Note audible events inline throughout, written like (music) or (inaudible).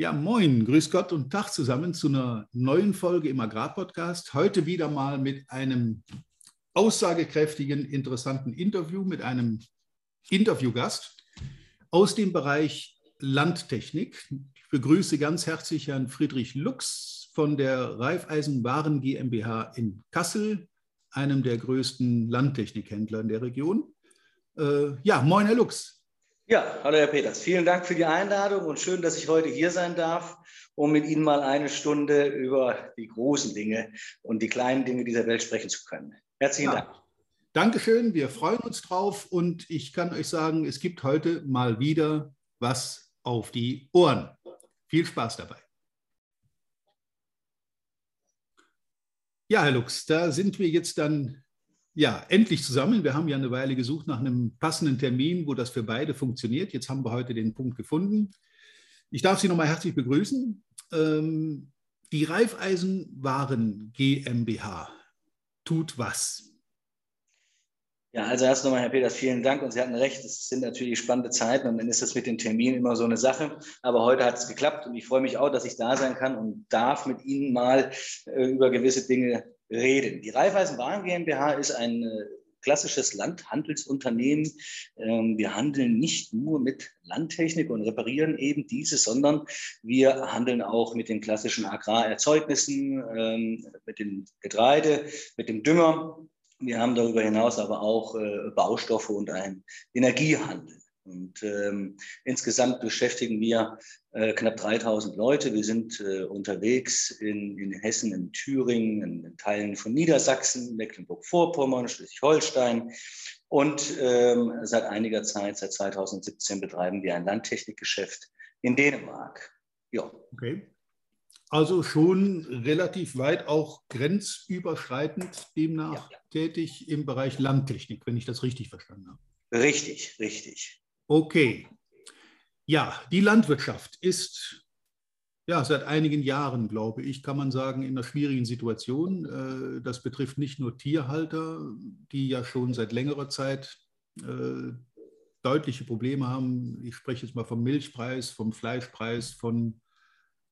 Ja, moin, grüß Gott und Tag zusammen zu einer neuen Folge im Agrarpodcast. Heute wieder mal mit einem aussagekräftigen, interessanten Interview mit einem Interviewgast aus dem Bereich Landtechnik. Ich begrüße ganz herzlich Herrn Friedrich Lux von der Raiffeisenwaren GmbH in Kassel, einem der größten Landtechnikhändler in der Region. Äh, ja, moin, Herr Lux. Ja, hallo Herr Peters. Vielen Dank für die Einladung und schön, dass ich heute hier sein darf, um mit Ihnen mal eine Stunde über die großen Dinge und die kleinen Dinge dieser Welt sprechen zu können. Herzlichen ja. Dank. Dankeschön, wir freuen uns drauf und ich kann euch sagen, es gibt heute mal wieder was auf die Ohren. Viel Spaß dabei. Ja, Herr Lux, da sind wir jetzt dann ja, endlich zusammen. Wir haben ja eine Weile gesucht nach einem passenden Termin, wo das für beide funktioniert. Jetzt haben wir heute den Punkt gefunden. Ich darf Sie nochmal herzlich begrüßen. Ähm, die Raiffeisenwaren GmbH tut was? Ja, also erst nochmal, Herr Peters, vielen Dank und Sie hatten recht, es sind natürlich spannende Zeiten und dann ist das mit den Terminen immer so eine Sache. Aber heute hat es geklappt und ich freue mich auch, dass ich da sein kann und darf mit Ihnen mal äh, über gewisse Dinge reden. Die Raiffeisen Waren GmbH ist ein äh, klassisches Landhandelsunternehmen. Ähm, wir handeln nicht nur mit Landtechnik und reparieren eben diese, sondern wir handeln auch mit den klassischen Agrarerzeugnissen, ähm, mit dem Getreide, mit dem Dünger. Wir haben darüber hinaus aber auch äh, Baustoffe und einen Energiehandel. Und ähm, insgesamt beschäftigen wir knapp 3000 Leute. Wir sind äh, unterwegs in, in, Hessen, in Thüringen, in, in Teilen von Niedersachsen, Mecklenburg-Vorpommern, Schleswig-Holstein. Und ähm, seit einiger Zeit, seit 2017, betreiben wir ein Landtechnikgeschäft in Dänemark. Ja. Okay. Also schon relativ weit auch grenzüberschreitend demnach ja, ja. tätig im Bereich Landtechnik, wenn ich das richtig verstanden habe. Richtig, richtig. Okay. Ja, die Landwirtschaft ist ja seit einigen Jahren, glaube ich, kann man sagen, in einer schwierigen Situation. Äh, das betrifft nicht nur Tierhalter, die ja schon seit längerer Zeit äh, deutliche Probleme haben. Ich spreche jetzt mal vom Milchpreis, vom Fleischpreis, von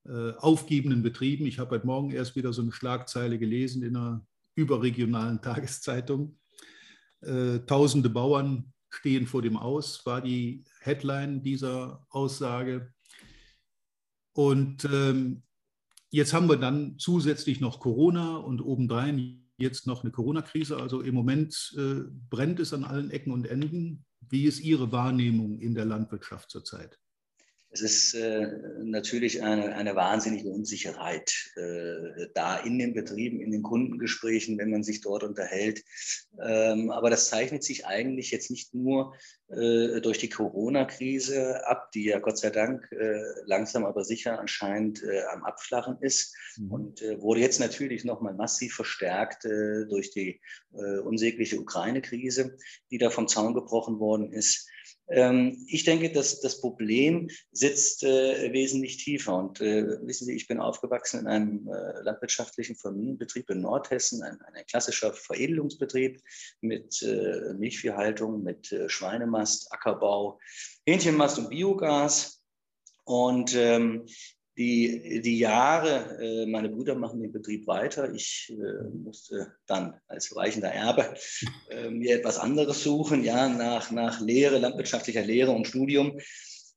äh, aufgebenden Betrieben. Ich habe heute Morgen erst wieder so eine Schlagzeile gelesen in einer überregionalen (laughs) Tageszeitung. Tausende Bauern stehen vor dem Aus, war die Headline dieser Aussage. Und ähm, jetzt haben wir dann zusätzlich noch Corona und obendrein jetzt noch eine Corona-Krise. Also im Moment äh, brennt es an allen Ecken und Enden. Wie ist Ihre Wahrnehmung in der Landwirtschaft zurzeit? Es ist äh, natürlich eine, eine wahnsinnige Unsicherheit äh, da in den Betrieben, in den Kundengesprächen, wenn man sich dort unterhält. Ähm, aber das zeichnet sich eigentlich jetzt nicht nur äh, durch die Corona-Krise ab, die ja Gott sei Dank äh, langsam aber sicher anscheinend äh, am Abflachen ist mhm. und äh, wurde jetzt natürlich nochmal massiv verstärkt durch die unsägliche Ukraine-Krise, die da vom Zaun gebrochen worden ist. Ähm, ich denke, dass das Problem sitzt äh, wesentlich tiefer. Und äh, wissen Sie, ich bin aufgewachsen in einem äh, landwirtschaftlichen Familienbetrieb in Nordhessen, ein, ein klassischer Veredelungsbetrieb mit äh, Milchviehhaltung, mit äh, Schweinemast, Ackerbau, Hähnchenmast und Biogas. Und ähm, die, die Jahre, äh, meine Brüder machen den Betrieb weiter. Ich äh, musste dann als weichender Erbe äh, mir etwas anderes suchen, ja, nach, nach Lehre, landwirtschaftlicher Lehre und Studium.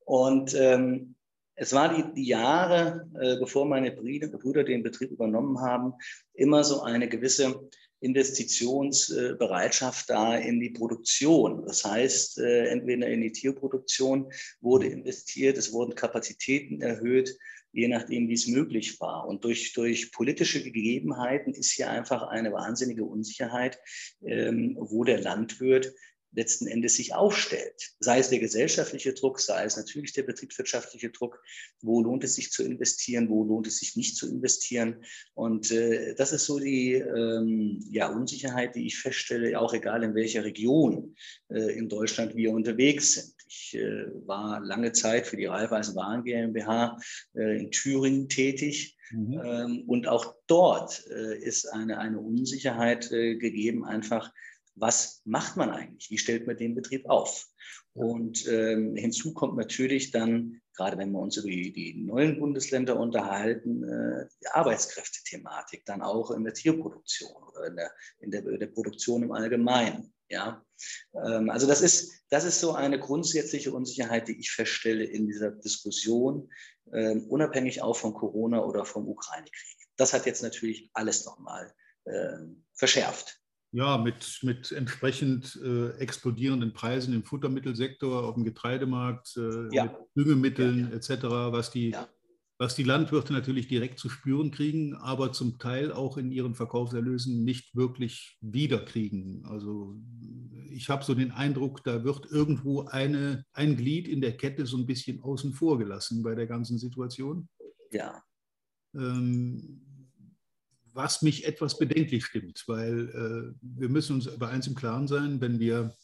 Und ähm, es war die, die Jahre, äh, bevor meine Brüder, Brüder den Betrieb übernommen haben, immer so eine gewisse Investitionsbereitschaft da in die Produktion. Das heißt, äh, entweder in die Tierproduktion wurde investiert, es wurden Kapazitäten erhöht, je nachdem, wie es möglich war. Und durch, durch politische Gegebenheiten ist hier einfach eine wahnsinnige Unsicherheit, ähm, wo der Landwirt letzten Endes sich aufstellt. Sei es der gesellschaftliche Druck, sei es natürlich der betriebswirtschaftliche Druck. Wo lohnt es sich zu investieren, wo lohnt es sich nicht zu investieren? Und äh, das ist so die ähm, ja, Unsicherheit, die ich feststelle, auch egal in welcher Region äh, in Deutschland wir unterwegs sind. Ich äh, war lange Zeit für die Raiffeisen Waren GmbH äh, in Thüringen tätig. Mhm. Ähm, und auch dort äh, ist eine, eine Unsicherheit äh, gegeben, einfach was macht man eigentlich? Wie stellt man den Betrieb auf? Und ähm, hinzu kommt natürlich dann gerade wenn wir uns über die, die neuen Bundesländer unterhalten, äh, die Arbeitskräftethematik, dann auch in der Tierproduktion oder in der, in der, in der Produktion im Allgemeinen. Ja, ähm, also das ist, das ist so eine grundsätzliche Unsicherheit, die ich feststelle in dieser Diskussion, ähm, unabhängig auch von Corona oder vom Ukraine-Krieg. Das hat jetzt natürlich alles nochmal ähm, verschärft. Ja, mit, mit entsprechend äh, explodierenden Preisen im Futtermittelsektor, auf dem Getreidemarkt, äh, ja. mit Düngemitteln ja. etc., was die, ja. Was die Landwirte natürlich direkt zu spüren kriegen, aber zum Teil auch in ihren Verkaufserlösen nicht wirklich wiederkriegen. Also ich habe so den Eindruck, da wird irgendwo eine, ein Glied in der Kette so ein bisschen außen vor gelassen bei der ganzen Situation. Ja. Ähm, was mich etwas bedenklich stimmt, weil äh, wir müssen uns über eins im Klaren sein, wenn wir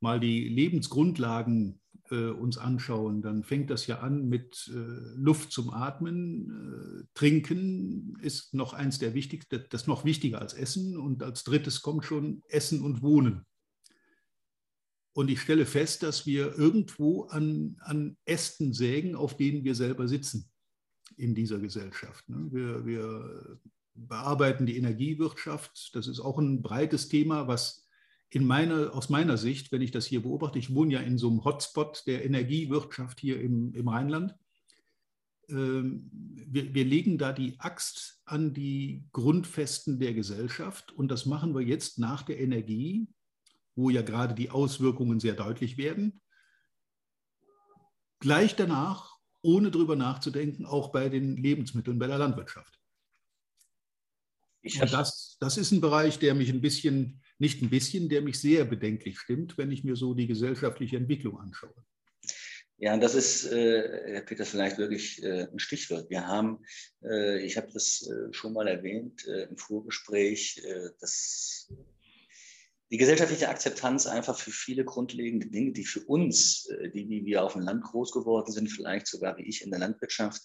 mal die Lebensgrundlagen äh, uns anschauen, dann fängt das ja an mit äh, Luft zum Atmen. Äh, Trinken ist noch eins der wichtigsten, das noch wichtiger als Essen. Und als drittes kommt schon Essen und Wohnen. Und ich stelle fest, dass wir irgendwo an, an Ästen sägen, auf denen wir selber sitzen in dieser Gesellschaft. Ne? Wir, wir bearbeiten die Energiewirtschaft. Das ist auch ein breites Thema, was in meine, aus meiner Sicht, wenn ich das hier beobachte, ich wohne ja in so einem Hotspot der Energiewirtschaft hier im, im Rheinland. Ähm, wir, wir legen da die Axt an die Grundfesten der Gesellschaft und das machen wir jetzt nach der Energie, wo ja gerade die Auswirkungen sehr deutlich werden. Gleich danach, ohne drüber nachzudenken, auch bei den Lebensmitteln, bei der Landwirtschaft. Und das, das ist ein Bereich, der mich ein bisschen, nicht ein bisschen, der mich sehr bedenklich stimmt, wenn ich mir so die gesellschaftliche Entwicklung anschaue. Ja, und das ist, äh, Herr Peters, vielleicht wirklich äh, ein Stichwort. Wir haben, äh, ich habe das äh, schon mal erwähnt äh, im Vorgespräch, äh, dass die gesellschaftliche Akzeptanz einfach für viele grundlegende Dinge, die für uns, die wie wir auf dem Land groß geworden sind, vielleicht sogar wie ich in der Landwirtschaft,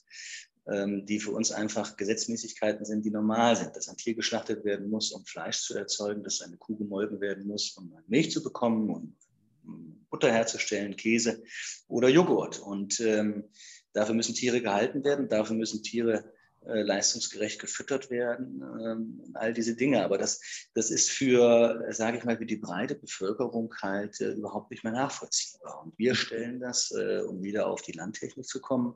die für uns einfach Gesetzmäßigkeiten sind, die normal sind, dass ein Tier geschlachtet werden muss, um Fleisch zu erzeugen, dass eine Kuh gemolken werden muss, um Milch zu bekommen und Butter herzustellen, Käse oder Joghurt. Und ähm, dafür müssen Tiere gehalten werden, dafür müssen Tiere leistungsgerecht gefüttert werden, ähm, all diese Dinge. Aber das, das ist für, sage ich mal, für die breite Bevölkerung halt äh, überhaupt nicht mehr nachvollziehbar. Und wir stellen das, äh, um wieder auf die Landtechnik zu kommen,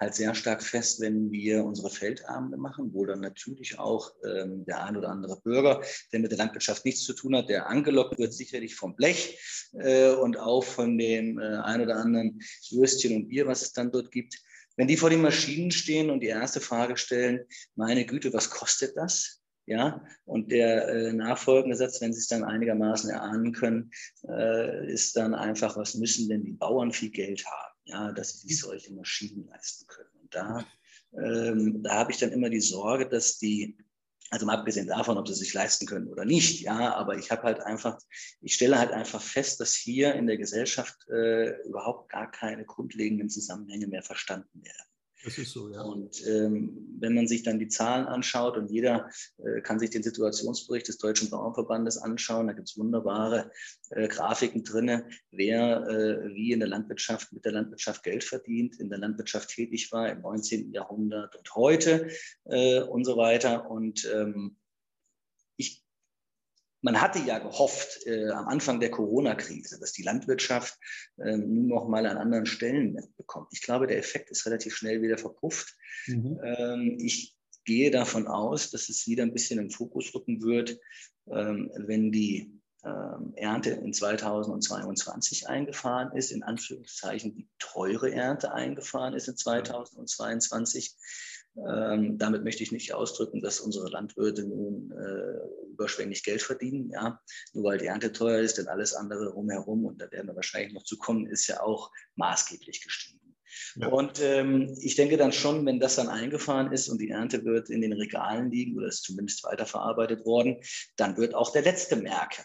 halt sehr stark fest, wenn wir unsere Feldabende machen, wo dann natürlich auch ähm, der ein oder andere Bürger, der mit der Landwirtschaft nichts zu tun hat, der angelockt wird, sicherlich vom Blech äh, und auch von äh, ein oder anderen Würstchen und Bier, was es dann dort gibt wenn die vor den Maschinen stehen und die erste Frage stellen, meine Güte, was kostet das? Ja, und der äh, nachfolgende Satz, wenn Sie es dann einigermaßen erahnen können, äh, ist dann einfach, was müssen denn die Bauern viel Geld haben, ja, dass sie sich solche Maschinen leisten können. Und da, ähm, da habe ich dann immer die Sorge, dass die also mal abgesehen davon, ob sie sich leisten können oder nicht, ja, aber ich habe halt einfach, ich stelle halt einfach fest, dass hier in der Gesellschaft äh, überhaupt gar keine grundlegenden Zusammenhänge mehr verstanden werden. Das ist so, ja. Und ähm, wenn man sich dann die Zahlen anschaut und jeder äh, kann sich den Situationsbericht des Deutschen Bauernverbandes anschauen, da gibt es wunderbare äh, Grafiken drin, wer äh, wie in der Landwirtschaft mit der Landwirtschaft Geld verdient, in der Landwirtschaft tätig war im 19. Jahrhundert und heute äh, und so weiter. Und ähm, man hatte ja gehofft äh, am Anfang der Corona-Krise, dass die Landwirtschaft äh, nun noch mal einen anderen Stellenwert bekommt. Ich glaube, der Effekt ist relativ schnell wieder verpufft. Mhm. Ähm, ich gehe davon aus, dass es wieder ein bisschen im Fokus rücken wird, ähm, wenn die ähm, Ernte in 2022 eingefahren ist, in Anführungszeichen die teure Ernte eingefahren ist in 2022 ähm, damit möchte ich nicht ausdrücken, dass unsere Landwirte nun äh, überschwänglich Geld verdienen. Ja? Nur weil die Ernte teuer ist, denn alles andere rumherum, und da werden wir wahrscheinlich noch zu kommen, ist ja auch maßgeblich gestiegen. Ja. Und ähm, ich denke dann schon, wenn das dann eingefahren ist und die Ernte wird in den Regalen liegen oder ist zumindest weiterverarbeitet worden, dann wird auch der Letzte merken,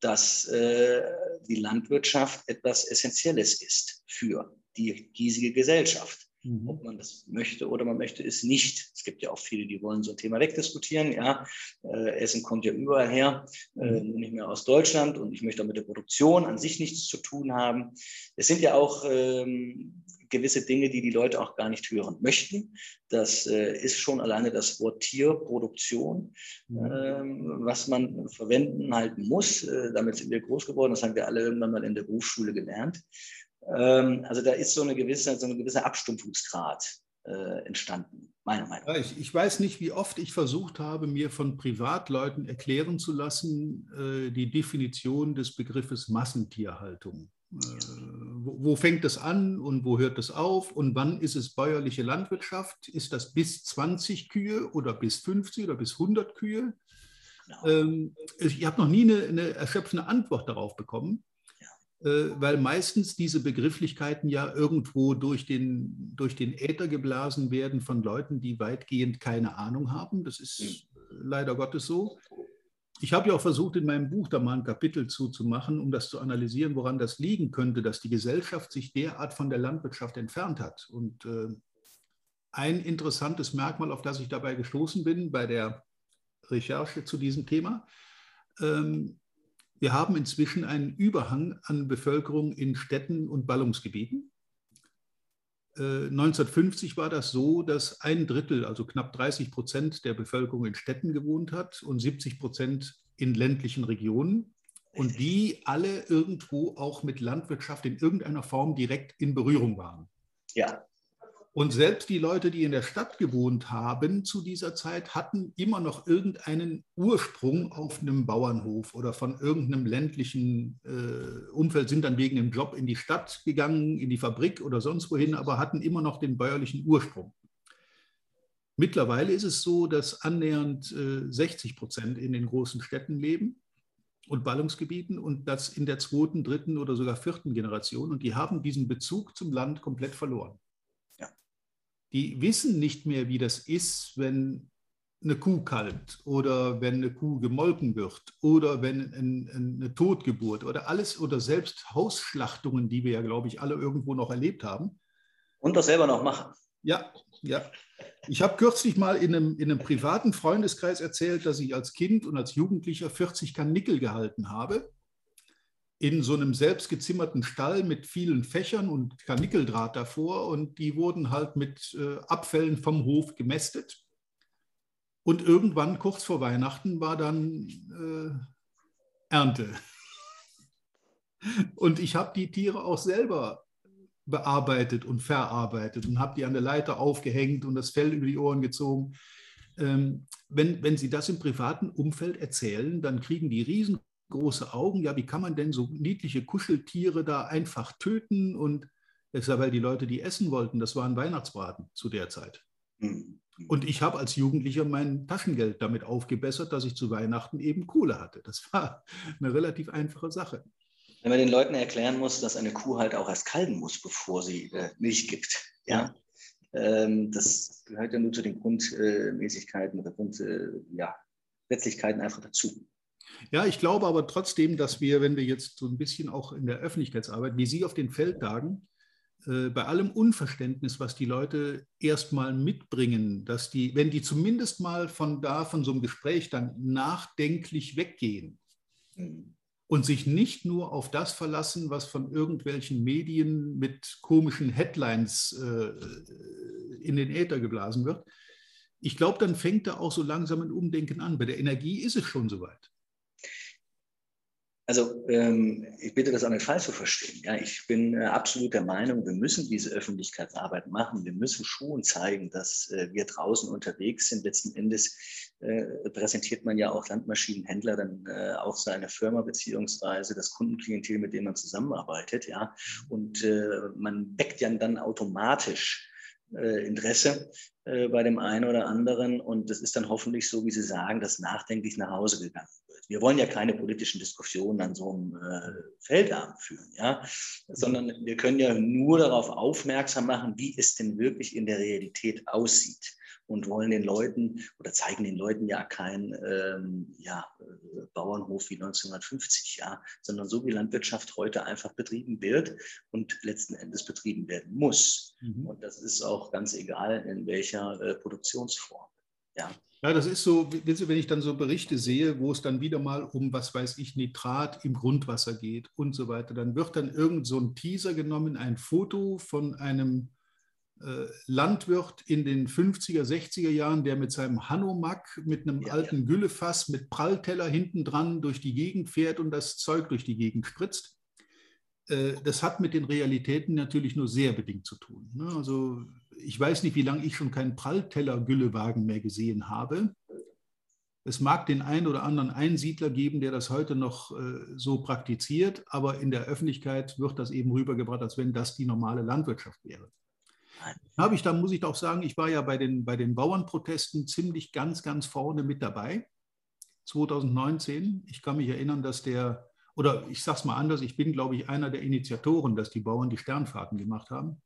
dass äh, die Landwirtschaft etwas Essentielles ist für die hiesige Gesellschaft. Mhm. Ob man das möchte oder man möchte es nicht. Es gibt ja auch viele, die wollen so ein Thema wegdiskutieren. Ja, äh, Essen kommt ja überall her, äh, mhm. nicht mehr aus Deutschland und ich möchte auch mit der Produktion an sich nichts zu tun haben. Es sind ja auch ähm, gewisse Dinge, die die Leute auch gar nicht hören möchten. Das äh, ist schon alleine das Wort Tierproduktion, mhm. ähm, was man verwenden halten muss. Äh, damit sind wir groß geworden. Das haben wir alle irgendwann mal in der Berufsschule gelernt. Ähm, also da ist so eine gewisse, so ein gewisser Abstumpfungsgrad äh, entstanden, meiner Meinung nach. Ich, ich, weiß nicht, wie oft ich versucht habe, mir von Privatleuten erklären zu lassen, äh, die Definition des Begriffes Massentierhaltung. Äh, wo, wo, fängt es an und wo hört es auf und wann ist es bäuerliche Landwirtschaft? Ist das bis 20 Kühe oder bis 50 oder bis 100 Kühe? Genau. Ähm, ich habe noch nie eine, eine erschöpfende Antwort darauf bekommen. Äh, weil meistens diese Begrifflichkeiten ja irgendwo durch den, durch den Äther geblasen werden von Leuten, die weitgehend keine Ahnung haben. Das ist hm. leider Gottes so. Ich habe ja auch versucht, in meinem Buch da mal ein Kapitel zuzumachen, um das zu analysieren, woran das liegen könnte, dass die Gesellschaft sich derart von der Landwirtschaft entfernt hat. Und äh, ein interessantes Merkmal, auf das ich dabei gestoßen bin bei der Recherche zu diesem Thema, ähm, wir haben inzwischen einen Überhang an Bevölkerung in Städten und Ballungsgebieten. 1950 äh, war das so, dass ein Drittel, also knapp 30 Prozent der Bevölkerung in Städten gewohnt hat und 70 Prozent in ländlichen Regionen und die alle irgendwo auch mit Landwirtschaft in irgendeiner Form direkt in Berührung waren. Ja. Und selbst die Leute, die in der Stadt gewohnt haben zu dieser Zeit, hatten immer noch irgendeinen Ursprung auf einem Bauernhof oder von irgendeinem ländlichen äh, Umfeld, sind dann wegen einem Job in die Stadt gegangen, in die Fabrik oder sonst wohin, aber hatten immer noch den bäuerlichen Ursprung. Mittlerweile ist es so, dass annähernd äh, 60 Prozent in den großen Städten leben und Ballungsgebieten und das in der zweiten, dritten oder sogar vierten Generation. Und die haben diesen Bezug zum Land komplett verloren die wissen nicht mehr, wie das ist, wenn eine Kuh kalbt oder wenn eine Kuh gemolken wird oder wenn eine Totgeburt oder alles oder selbst Hausschlachtungen, die wir ja, glaube ich, alle irgendwo noch erlebt haben. Und das selber noch machen. Ja, ja. Ich habe kürzlich mal in einem, in einem privaten Freundeskreis erzählt, dass ich als Kind und als Jugendlicher 40 Karnickel gehalten habe in so einem selbstgezimmerten Stall mit vielen Fächern und Karnickeldraht davor und die wurden halt mit äh, Abfällen vom Hof gemästet. Und irgendwann, kurz vor Weihnachten, war dann äh, Ernte. (laughs) Und ich habe die Tiere auch selber bearbeitet und verarbeitet und habe die an der Leiter aufgehängt und das Fell über die Ohren gezogen. Ähm, wenn, wenn Sie das im privaten Umfeld erzählen, dann kriegen die riesen große Augen. Ja, wie kann man denn so niedliche Kuscheltiere da einfach töten? Und das ist ja, weil die Leute die essen wollten. Das waren Weihnachtsbraten zu der Zeit. Mhm. Und ich habe als Jugendlicher mein Taschengeld damit aufgebessert, dass ich zu Weihnachten eben Kohle hatte. Das war eine relativ einfache Sache. Wenn man den Leuten erklären muss, dass eine Kuh halt auch erst kalben muss, bevor sie äh, Milch gibt. Ja. Ähm, das gehört ja nur zu den Grundmäßigkeiten oder Grundletzlichkeiten äh, ja, einfach dazu. Ja, ich glaube aber trotzdem, dass wir, wenn wir jetzt so ein bisschen auch in der Öffentlichkeitsarbeit, wie Sie auf den Feldtagen, äh, bei allem Unverständnis, was die Leute erstmal mitbringen, dass die, wenn die zumindest mal von da, von so einem Gespräch dann nachdenklich weggehen mhm. und sich nicht nur auf das verlassen, was von irgendwelchen Medien mit komischen Headlines äh, in den Äther geblasen wird, ich glaube, dann fängt da auch so langsam ein Umdenken an. Bei der Energie ist es schon soweit. Also ähm, ich bitte das auch nicht falsch zu verstehen. Ja, ich bin äh, absolut der Meinung, wir müssen diese Öffentlichkeitsarbeit machen. Wir müssen schon zeigen, dass äh, wir draußen unterwegs sind. Letzten Endes äh, präsentiert man ja auch Landmaschinenhändler dann äh, auch seine Firma beziehungsweise das Kundenklientel, mit dem man zusammenarbeitet. Ja, und äh, man weckt ja dann automatisch äh, Interesse bei dem einen oder anderen. Und das ist dann hoffentlich so, wie Sie sagen, dass nachdenklich nach Hause gegangen wir wollen ja keine politischen Diskussionen an so einem äh, Feldarm führen, ja, sondern wir können ja nur darauf aufmerksam machen, wie es denn wirklich in der Realität aussieht und wollen den Leuten oder zeigen den Leuten ja keinen ähm, ja, äh, Bauernhof wie 1950, ja, sondern so wie Landwirtschaft heute einfach betrieben wird und letzten Endes betrieben werden muss. Mhm. Und das ist auch ganz egal, in welcher äh, Produktionsform. Ja. Ja, das ist so, wenn ich dann so Berichte sehe, wo es dann wieder mal um, was weiß ich, Nitrat im Grundwasser geht und so weiter, dann wird dann irgend so ein Teaser genommen, ein Foto von einem äh, Landwirt in den 50er, 60er Jahren, der mit seinem Hanomag, mit einem ja, alten ja. Güllefass, mit Prallteller hinten dran durch die Gegend fährt und das Zeug durch die Gegend spritzt. Äh, das hat mit den Realitäten natürlich nur sehr bedingt zu tun. Ne? Also ich weiß nicht, wie lange ich schon keinen Prallteller-Güllewagen mehr gesehen habe. Es mag den einen oder anderen Einsiedler geben, der das heute noch äh, so praktiziert, aber in der Öffentlichkeit wird das eben rübergebracht, als wenn das die normale Landwirtschaft wäre. Habe ich, da muss ich auch sagen, ich war ja bei den, bei den Bauernprotesten ziemlich ganz, ganz vorne mit dabei. 2019. Ich kann mich erinnern, dass der, oder ich sage es mal anders, ich bin, glaube ich, einer der Initiatoren, dass die Bauern die Sternfahrten gemacht haben.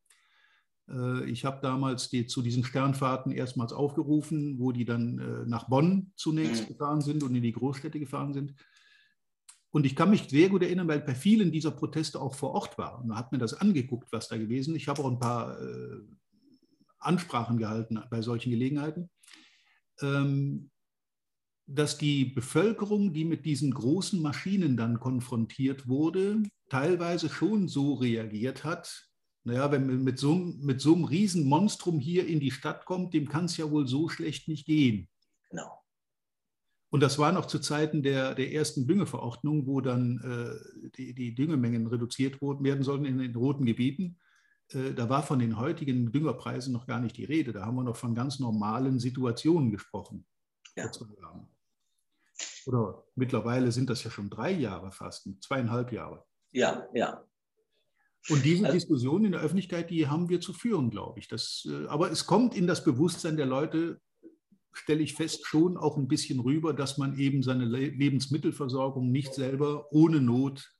Äh, ich habe damals die, zu diesen Sternfahrten erstmals aufgerufen, wo die dann äh, nach Bonn zunächst mhm. gefahren sind und in die Großstädte gefahren sind. Und ich kann mich sehr gut erinnern, weil bei vielen dieser Proteste auch vor Ort war. Und man hat mir das angeguckt, was da gewesen ist. Ich habe auch ein paar äh, Ansprachen gehalten bei solchen Gelegenheiten. Ähm, dass die Bevölkerung, die mit diesen großen Maschinen dann konfrontiert wurde, teilweise schon so reagiert hat, naja, wenn man mit so, mit so einem Riesenmonstrum hier in die Stadt kommt, dem kann es ja wohl so schlecht nicht gehen. Genau. Und das war noch zu Zeiten der, der ersten Düngeverordnung, wo dann äh, die, die Düngemengen reduziert werden sollten in den roten Gebieten. Äh, da war von den heutigen Düngerpreisen noch gar nicht die Rede. Da haben wir noch von ganz normalen Situationen gesprochen. Ja. Oder mittlerweile sind das ja schon drei Jahre fast, zweieinhalb Jahre. Ja, ja. Und diese also, Diskussion in der Öffentlichkeit, die haben wir zu führen, glaube ich. Das, äh, aber es kommt in das Bewusstsein der Leute, stelle ich fest, schon auch ein bisschen rüber, dass man eben seine Lebensmittelversorgung nicht selber ohne Not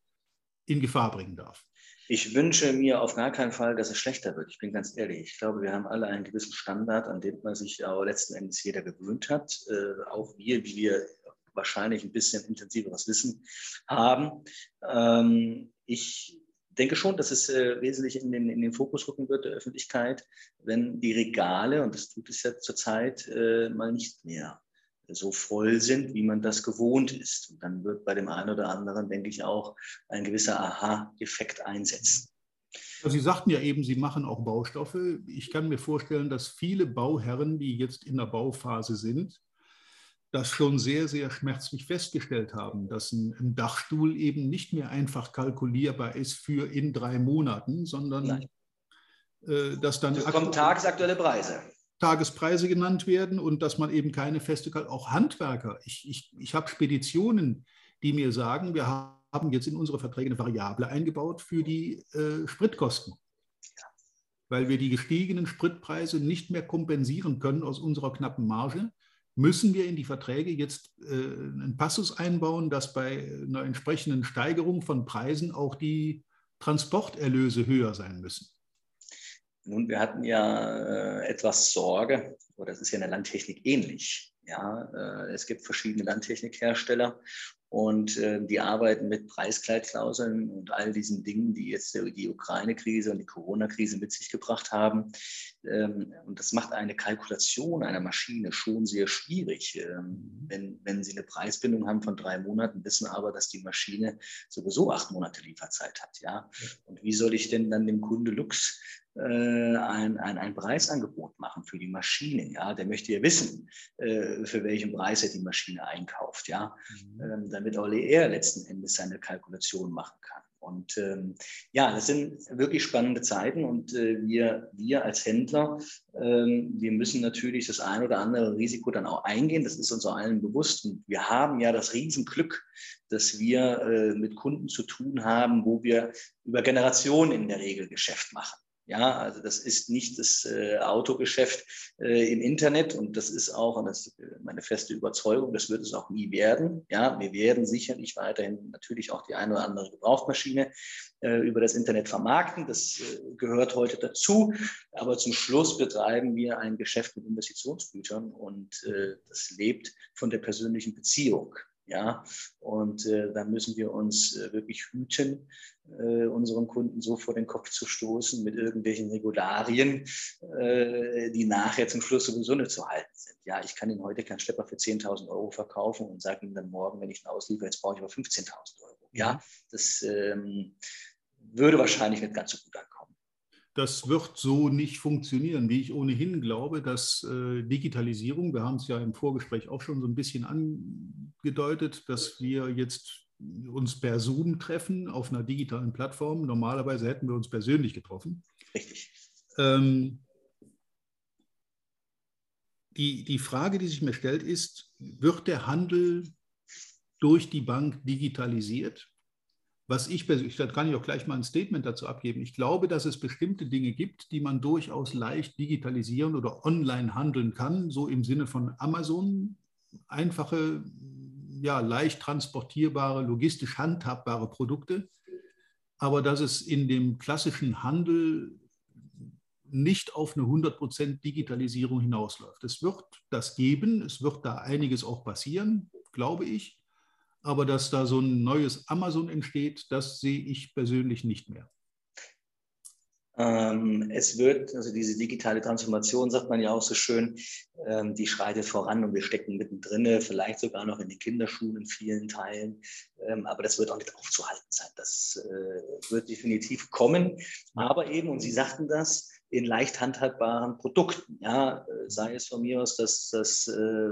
in Gefahr bringen darf. Ich wünsche mir auf gar keinen Fall, dass es schlechter wird. Ich bin ganz ehrlich. Ich glaube, wir haben alle einen gewissen Standard, an dem man sich aber letzten Endes jeder gewöhnt hat. Äh, auch wir, wie wir wahrscheinlich ein bisschen intensiveres Wissen haben. Ähm, ich denke schon, dass es äh, wesentlich in den, in den Fokus rücken wird der Öffentlichkeit, wenn die Regale, und das tut es ja zurzeit, äh, mal nicht mehr so voll sind, wie man das gewohnt ist. Und dann wird bei dem einen oder anderen, denke ich, auch ein gewisser Aha-Effekt einsetzen. Sie sagten ja eben, Sie machen auch Baustoffe. Ich kann mir vorstellen, dass viele Bauherren, die jetzt in der Bauphase sind, das schon sehr, sehr schmerzlich festgestellt haben, dass ein, ein, Dachstuhl eben nicht mehr einfach kalkulierbar ist für in drei Monaten, sondern äh, dass dann. Es kommen tagesaktuelle Preise. Tagespreise genannt werden und dass man eben keine feste, auch Handwerker. Ich, ich, ich habe Speditionen, die mir sagen, wir haben jetzt in unsere Verträge eine Variable eingebaut für die äh, Spritkosten weil wir die gestiegenen Spritpreise nicht mehr kompensieren können aus unserer knappen Marge müssen wir in die Verträge jetzt äh, einen Passus einbauen, dass bei einer entsprechenden Steigerung von Preisen auch die Transporterlöse höher sein müssen. Nun, wir hatten ja äh, etwas Sorge, oder das ist ja in der Landtechnik ähnlich. Ja, äh, es gibt verschiedene Landtechnikhersteller und äh, die arbeiten mit Preiskleidklauseln und all diesen Dingen, die jetzt die Ukraine-Krise und die Corona-Krise mit sich gebracht haben. Ähm, und das macht eine Kalkulation einer Maschine schon sehr schwierig. Ähm, mhm. wenn, wenn Sie eine Preisbindung haben von drei Monaten, wissen aber, dass die Maschine sowieso acht Monate Lieferzeit hat. Ja? Und wie soll ich denn dann dem Kunde Lux ein, ein, ein Preisangebot machen für die Maschine. Ja, der möchte ja wissen, äh, für welchen Preis er die Maschine einkauft. Ja, mhm. ähm, damit auch er letzten Endes seine Kalkulation machen kann. Und ähm, ja, das sind wirklich spannende Zeiten und äh, wir, wir als Händler, ähm, wir müssen natürlich das ein oder andere Risiko dann auch eingehen. Das ist uns allen bewusst. Und wir haben ja das Riesenglück, dass wir äh, mit Kunden zu tun haben, wo wir über Generationen in der Regel Geschäft machen. Ja, also das ist nicht das äh, Autogeschäft äh, im Internet und das ist auch, und das ist meine feste Überzeugung, das wird es auch nie werden. Ja, wir werden sicherlich weiterhin natürlich auch die eine oder andere Gebrauchmaschine äh, über das Internet vermarkten. Das äh, gehört heute dazu. Aber zum Schluss betreiben wir ein Geschäft mit Investitionsgütern und äh, das lebt von der persönlichen Beziehung. Ja, und äh, da müssen wir uns äh, wirklich hüten, äh, unseren Kunden so vor den Kopf zu stoßen mit irgendwelchen Regularien, äh, die nachher zum Schluss sowieso nicht zu halten sind. Ja, ich kann Ihnen heute keinen Schlepper für 10.000 Euro verkaufen und sage Ihnen dann morgen, wenn ich ihn ausliefere, jetzt brauche ich aber 15.000 Euro. Ja, das ähm, würde wahrscheinlich nicht ganz so gut ankommen. Das wird so nicht funktionieren, wie ich ohnehin glaube, dass äh, Digitalisierung, wir haben es ja im Vorgespräch auch schon so ein bisschen angedeutet, dass wir jetzt uns per Zoom treffen auf einer digitalen Plattform. Normalerweise hätten wir uns persönlich getroffen. Richtig. Ähm, die, die Frage, die sich mir stellt, ist, wird der Handel durch die Bank digitalisiert? Was ich persönlich, da kann ich auch gleich mal ein Statement dazu abgeben. Ich glaube, dass es bestimmte Dinge gibt, die man durchaus leicht digitalisieren oder online handeln kann, so im Sinne von Amazon. Einfache, ja, leicht transportierbare, logistisch handhabbare Produkte. Aber dass es in dem klassischen Handel nicht auf eine 100% Digitalisierung hinausläuft. Es wird das geben, es wird da einiges auch passieren, glaube ich. Aber dass da so ein neues Amazon entsteht, das sehe ich persönlich nicht mehr. Ähm, es wird, also diese digitale Transformation, sagt man ja auch so schön, ähm, die schreitet voran und wir stecken mittendrin, vielleicht sogar noch in den Kinderschuhen in vielen Teilen. Ähm, aber das wird auch nicht aufzuhalten sein. Das äh, wird definitiv kommen. Aber eben, und Sie sagten das, in leicht handhabbaren Produkten. Ja, äh, sei es von mir aus, dass das äh,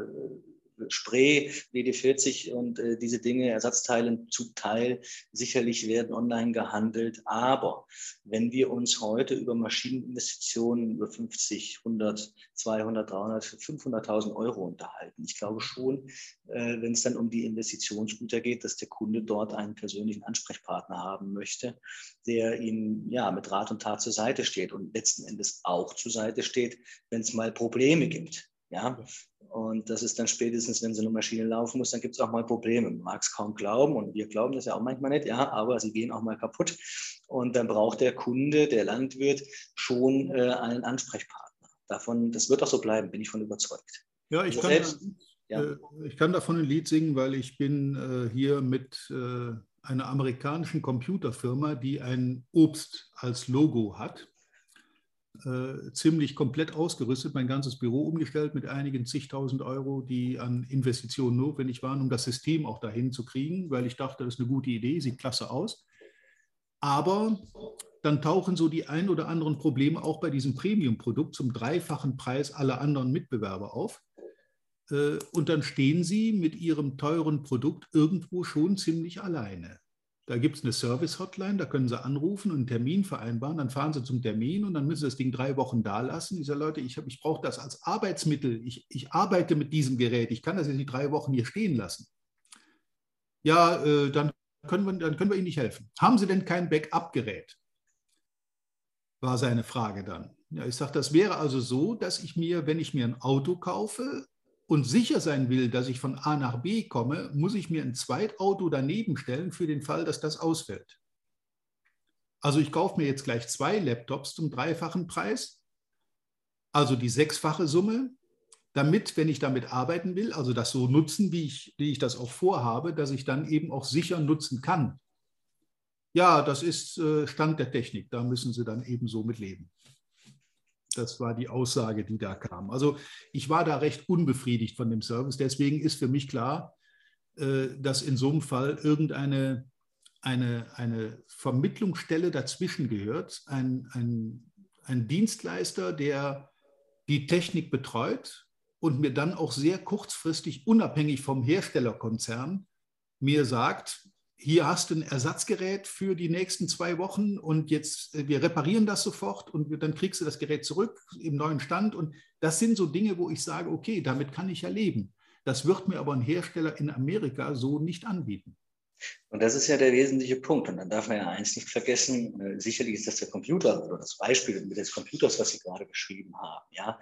Spray, WD-40 und äh, diese Dinge, Ersatzteile zum Teil sicherlich werden online gehandelt. Aber wenn wir uns heute über Maschineninvestitionen über 50, 100, 200, 300, 500.000 Euro unterhalten, ich glaube schon, äh, wenn es dann um die Investitionsgüter geht, dass der Kunde dort einen persönlichen Ansprechpartner haben möchte, der ihm ja mit Rat und Tat zur Seite steht und letzten Endes auch zur Seite steht, wenn es mal Probleme gibt. Ja, und das ist dann spätestens, wenn so eine Maschine laufen muss, dann gibt es auch mal Probleme. Man mag es kaum glauben und wir glauben das ja auch manchmal nicht, ja, aber sie gehen auch mal kaputt. Und dann braucht der Kunde, der Landwirt schon äh, einen Ansprechpartner. Davon, das wird auch so bleiben, bin ich von überzeugt. Ja, ich, also kann, selbst, ja. Äh, ich kann davon ein Lied singen, weil ich bin äh, hier mit äh, einer amerikanischen Computerfirma, die ein Obst als Logo hat äh, ziemlich komplett ausgerüstet, mein ganzes Büro umgestellt mit einigen zigtausend Euro, die an Investitionen notwendig waren, um das System auch dahin zu kriegen, weil ich dachte, das ist eine gute Idee, sieht klasse aus. Aber dann tauchen so die ein oder anderen Probleme auch bei diesem Premium-Produkt zum dreifachen Preis aller anderen Mitbewerber auf. Äh, und dann stehen sie mit ihrem teuren Produkt irgendwo schon ziemlich alleine. Da gibt es eine Service-Hotline, da können Sie anrufen und einen Termin vereinbaren. Dann fahren Sie zum Termin und dann müssen Sie das Ding drei Wochen da lassen. Ich sage, Leute, ich, ich brauche das als Arbeitsmittel. Ich, ich arbeite mit diesem Gerät. Ich kann das jetzt nicht drei Wochen hier stehen lassen. Ja, äh, dann, können wir, dann können wir Ihnen nicht helfen. Haben Sie denn kein Backup-Gerät? War seine Frage dann. Ja, ich sage, das wäre also so, dass ich mir, wenn ich mir ein Auto kaufe, und sicher sein will, dass ich von A nach B komme, muss ich mir ein Zweitauto daneben stellen für den Fall, dass das ausfällt. Also ich kaufe mir jetzt gleich zwei Laptops zum dreifachen Preis, also die sechsfache Summe, damit, wenn ich damit arbeiten will, also das so nutzen, wie ich, wie ich das auch vorhabe, dass ich dann eben auch sicher nutzen kann. Ja, das ist äh, Stand der Technik, da müssen Sie dann eben so mit leben. Das war die Aussage, die da kam. Also ich war da recht unbefriedigt von dem Service. Deswegen ist für mich klar, äh, dass in so einem Fall irgendeine eine, eine Vermittlungsstelle dazwischen gehört, ein, ein, ein Dienstleister, der die Technik betreut und mir dann auch sehr kurzfristig, unabhängig vom Herstellerkonzern, mir sagt, hier hast du ein Ersatzgerät für die nächsten zwei Wochen und jetzt, äh, wir reparieren das sofort und dann kriegst du das Gerät zurück im neuen Stand. Und das sind so Dinge, wo ich sage, okay, damit kann ich ja leben. Das wird mir aber ein Hersteller in Amerika so nicht anbieten. Und das ist ja der wesentliche Punkt. Und dann darf man ja eins nicht vergessen, äh, sicherlich ist das der Computer oder das Beispiel mit des Computers, was Sie gerade beschrieben haben. Ja?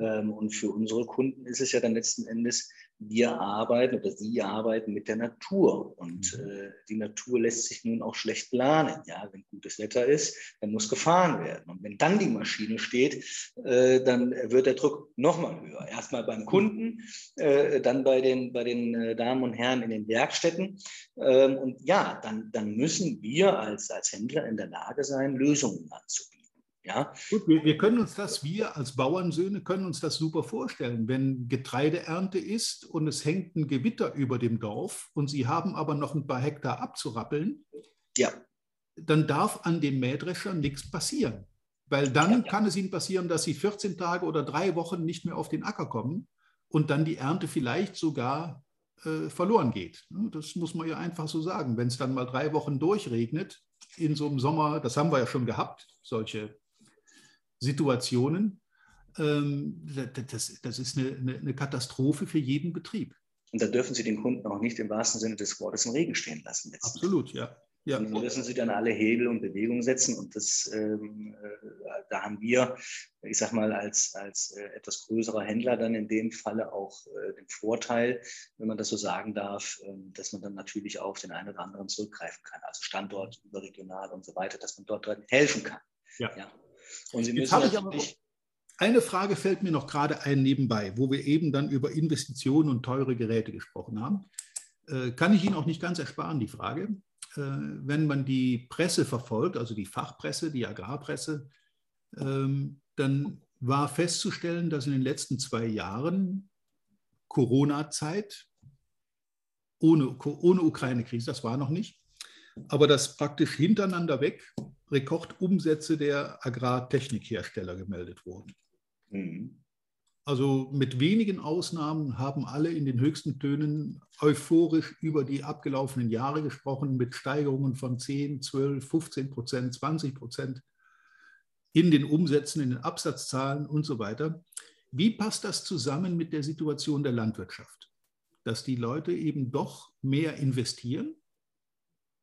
Ähm, und für unsere Kunden ist es ja dann letzten Endes wir arbeiten oder Sie arbeiten mit der Natur. Und mhm. äh, die Natur lässt sich nun auch schlecht planen. Ja, wenn gutes Wetter ist, dann muss gefahren werden. Und wenn dann die Maschine steht, äh, dann wird der Druck nochmal höher. Erstmal beim mhm. Kunden, äh, dann bei den, bei den äh, Damen und Herren in den Werkstätten. Ähm, und ja, dann, dann müssen wir als, als Händler in der Lage sein, Lösungen anzubieten. Ja. Gut, wir, wir, können uns das, wir als Bauernsöhne können uns das super vorstellen. Wenn Getreideernte ist und es hängt ein Gewitter über dem Dorf und Sie haben aber noch ein paar Hektar abzurappeln, ja. dann darf an den Mähdreschern nichts passieren. Weil dann ja, ja. kann es Ihnen passieren, dass Sie 14 Tage oder drei Wochen nicht mehr auf den Acker kommen und dann die Ernte vielleicht sogar äh, verloren geht. Das muss man ja einfach so sagen. Wenn es dann mal drei Wochen durchregnet in so einem Sommer, das haben wir ja schon gehabt, solche Situationen, ähm, das, das ist eine, eine Katastrophe für jeden Betrieb. Und da dürfen Sie den Kunden auch nicht im wahrsten Sinne des Wortes im Regen stehen lassen. Absolut, ja. Ja. Und müssen Sie dann alle Hebel und Bewegungen setzen. Und das, ähm, äh, da haben wir, ich sag mal, als, als äh, etwas größerer Händler dann in dem Falle auch äh, den Vorteil, wenn man das so sagen darf, äh, dass man dann natürlich auf den einen oder anderen zurückgreifen kann. Also Standort, überregional und so weiter, dass man dort helfen kann. Ja. ja. Und Sie müssen natürlich eine Frage fällt mir noch gerade ein nebenbei, wo wir eben dann über Investitionen und teure Geräte gesprochen haben. Äh, kann ich Ihnen auch nicht ganz ersparen, die Frage. Äh, wenn man die Presse verfolgt, also die Fachpresse, die Agrarpresse, ähm, dann war festzustellen, dass in den letzten zwei Jahren Corona-Zeit, ohne, ohne Ukraine-Krise, das war noch nicht, aber dass praktisch hintereinander weg Rekordumsätze der Agrartechnikhersteller gemeldet wurden. Mhm. Also mit wenigen Ausnahmen haben alle in den höchsten Tönen euphorisch über die abgelaufenen Jahre gesprochen, mit Steigerungen von 10, 12, 15 Prozent, 20 Prozent in den Umsätzen, in den Absatzzahlen und so weiter. Wie passt das zusammen mit der Situation der Landwirtschaft? Dass die Leute eben doch mehr investieren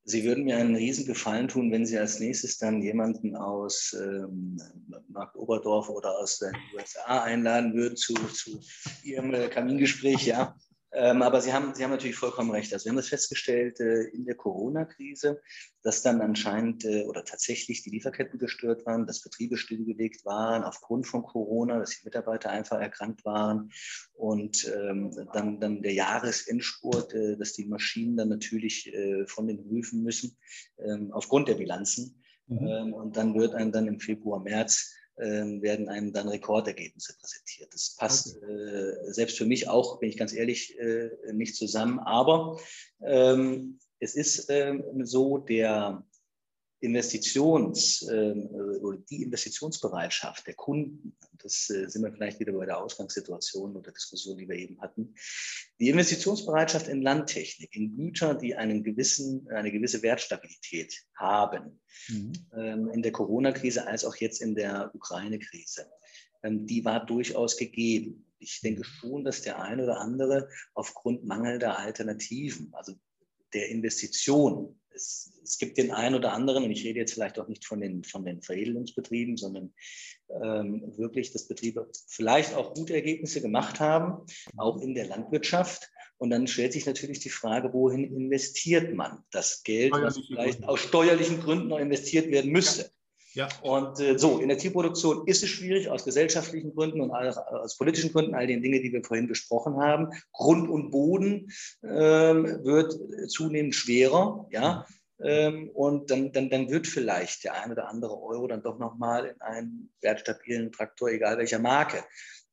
Sie würden mir einen riesen Gefallen tun, wenn Sie als nächstes dann jemanden aus ähm, Markt Oberdorf oder aus den USA einladen würden zu, zu Ihrem äh, Kamingespräch, ja. Ähm, aber Sie haben, Sie haben natürlich vollkommen recht. Also wir haben das festgestellt äh, in der Corona-Krise, dass dann anscheinend äh, oder tatsächlich die Lieferketten gestört waren, dass Betriebe stillgelegt waren aufgrund von Corona, dass die Mitarbeiter einfach erkrankt waren und ähm, dann, dann der Jahresendspurt, äh, dass die Maschinen dann natürlich von den Höfen müssen ähm, aufgrund der Bilanzen. Mhm. Und dann wird einem dann im Februar, März werden einem dann Rekordergebnisse präsentiert. Das passt okay. äh, selbst für mich auch, bin ich ganz ehrlich, äh, nicht zusammen. Aber ähm, es ist ähm, so, der Investitions- ähm, oder die Investitionsbereitschaft der Kunden, das äh, sind wir vielleicht wieder bei der Ausgangssituation oder Diskussion, die wir eben hatten, die Investitionsbereitschaft in Landtechnik, in Güter, die einen gewissen, eine gewisse Wertstabilität haben, mhm. Ähm, in der Corona-Krise als auch jetzt in der Ukraine-Krise, ähm, die war durchaus gegeben. Ich denke mhm. schon, dass der eine oder andere aufgrund mangelnder Alternativen, also der Investition es, es, gibt den einen oder anderen, und ich rede jetzt vielleicht auch nicht von den, von den Veredelungsbetrieben, sondern ähm, wirklich, dass Betriebe vielleicht auch gute Ergebnisse gemacht haben, auch in der Landwirtschaft. Und dann stellt sich natürlich die Frage, wohin investiert man das Geld, was vielleicht aus steuerlichen Gründen noch investiert werden müsste. Ja. Und äh, so, in der Tierproduktion ist es schwierig, aus gesellschaftlichen Gründen und aus politischen Gründen, all den Dinge, die wir vorhin besprochen haben. Grund und Boden ähm, wird zunehmend schwerer, ja. Ähm, und dann, dann, dann wird vielleicht der ein oder andere Euro dann doch nochmal in einen wertstabilen Traktor, egal welcher Marke,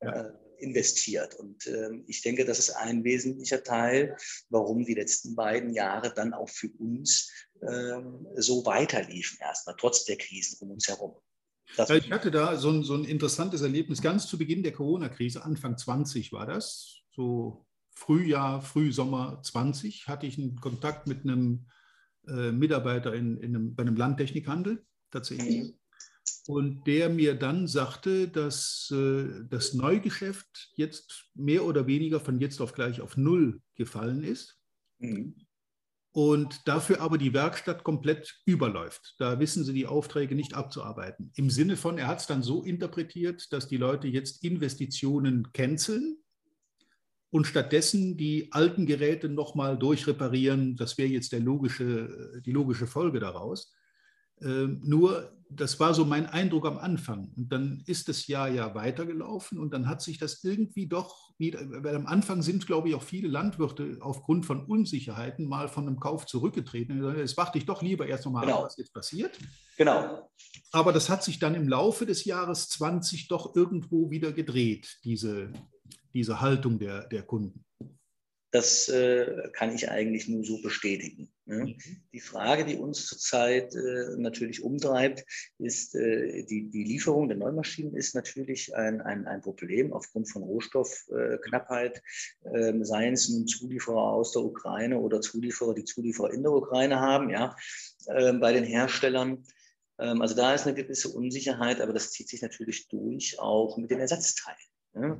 ja. äh, investiert. Und ähm, ich denke, das ist ein wesentlicher Teil, warum die letzten beiden Jahre dann auch für uns ähm, so weiterliefen, erstmal trotz der Krisen um uns herum. Das ich hatte da so ein, so ein interessantes Erlebnis ganz zu Beginn der Corona-Krise, Anfang 20 war das, so Frühjahr, Frühsommer 20, hatte ich einen Kontakt mit einem äh, Mitarbeiter in, in einem, bei einem Landtechnikhandel tatsächlich. Mhm. Und der mir dann sagte, dass äh, das Neugeschäft jetzt mehr oder weniger von jetzt auf gleich auf Null gefallen ist. Mhm. Und dafür aber die Werkstatt komplett überläuft. Da wissen sie die Aufträge nicht abzuarbeiten. Im Sinne von, er hat es dann so interpretiert, dass die Leute jetzt Investitionen canceln, und stattdessen die alten Geräte nochmal durchreparieren. Das wäre jetzt der logische, die logische Folge daraus. Ähm, nur, das war so mein Eindruck am Anfang. Und dann ist das Jahr ja weitergelaufen und dann hat sich das irgendwie doch wieder, weil am Anfang sind, glaube ich, auch viele Landwirte aufgrund von Unsicherheiten mal von einem Kauf zurückgetreten. Jetzt warte ich doch lieber erst nochmal genau. was jetzt passiert. Genau. Aber das hat sich dann im Laufe des Jahres 20 doch irgendwo wieder gedreht, diese, diese Haltung der, der Kunden. Das äh, kann ich eigentlich nur so bestätigen. Ne? Mhm. Die Frage, die uns zurzeit äh, natürlich umtreibt, ist, äh, die, die Lieferung der Neumaschinen ist natürlich ein, ein, ein Problem aufgrund von Rohstoffknappheit, ähm, seien es nun Zulieferer aus der Ukraine oder Zulieferer, die Zulieferer in der Ukraine haben, ja, ähm, bei den Herstellern. Ähm, also da ist eine gewisse Unsicherheit, aber das zieht sich natürlich durch, auch mit den Ersatzteilen.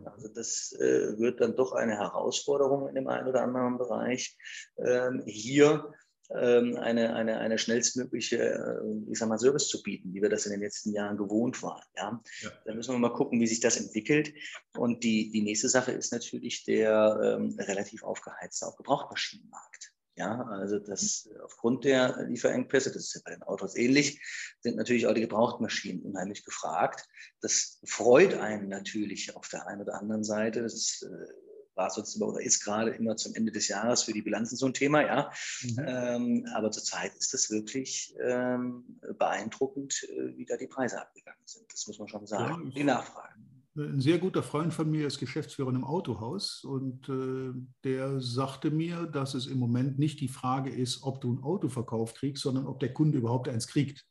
Also das äh, wird dann doch eine Herausforderung in dem einen oder anderen Bereich. Ähm, hier ähm, eine, eine, eine schnellstmögliche, äh, ich sag mal, Service zu bieten, wie wir das in den letzten Jahren gewohnt waren. Ja? ja. Da müssen wir mal gucken, wie sich das entwickelt. Und die, die nächste Sache ist natürlich der ähm, relativ aufgeheizte auch Gebrauchmaschinenmarkt. Ja, also das aufgrund der Lieferengpässe, das ist ja bei den Autos ähnlich, sind natürlich auch die Gebrauchtmaschinen unheimlich gefragt. Das freut einen natürlich auf der einen oder anderen Seite. Das äh, war sonst oder ist gerade immer zum Ende des Jahres für die Bilanzen so ein Thema, ja. Mhm. Ähm, aber zurzeit ist das wirklich ähm, beeindruckend, äh, wie da die Preise abgegangen sind. Das muss man schon sagen. Ja, die Nachfrage. Ein sehr guter Freund von mir ist Geschäftsführer im Autohaus und äh, der sagte mir, dass es im Moment nicht die Frage ist, ob du ein Auto verkauft kriegst, sondern ob der Kunde überhaupt eins kriegt.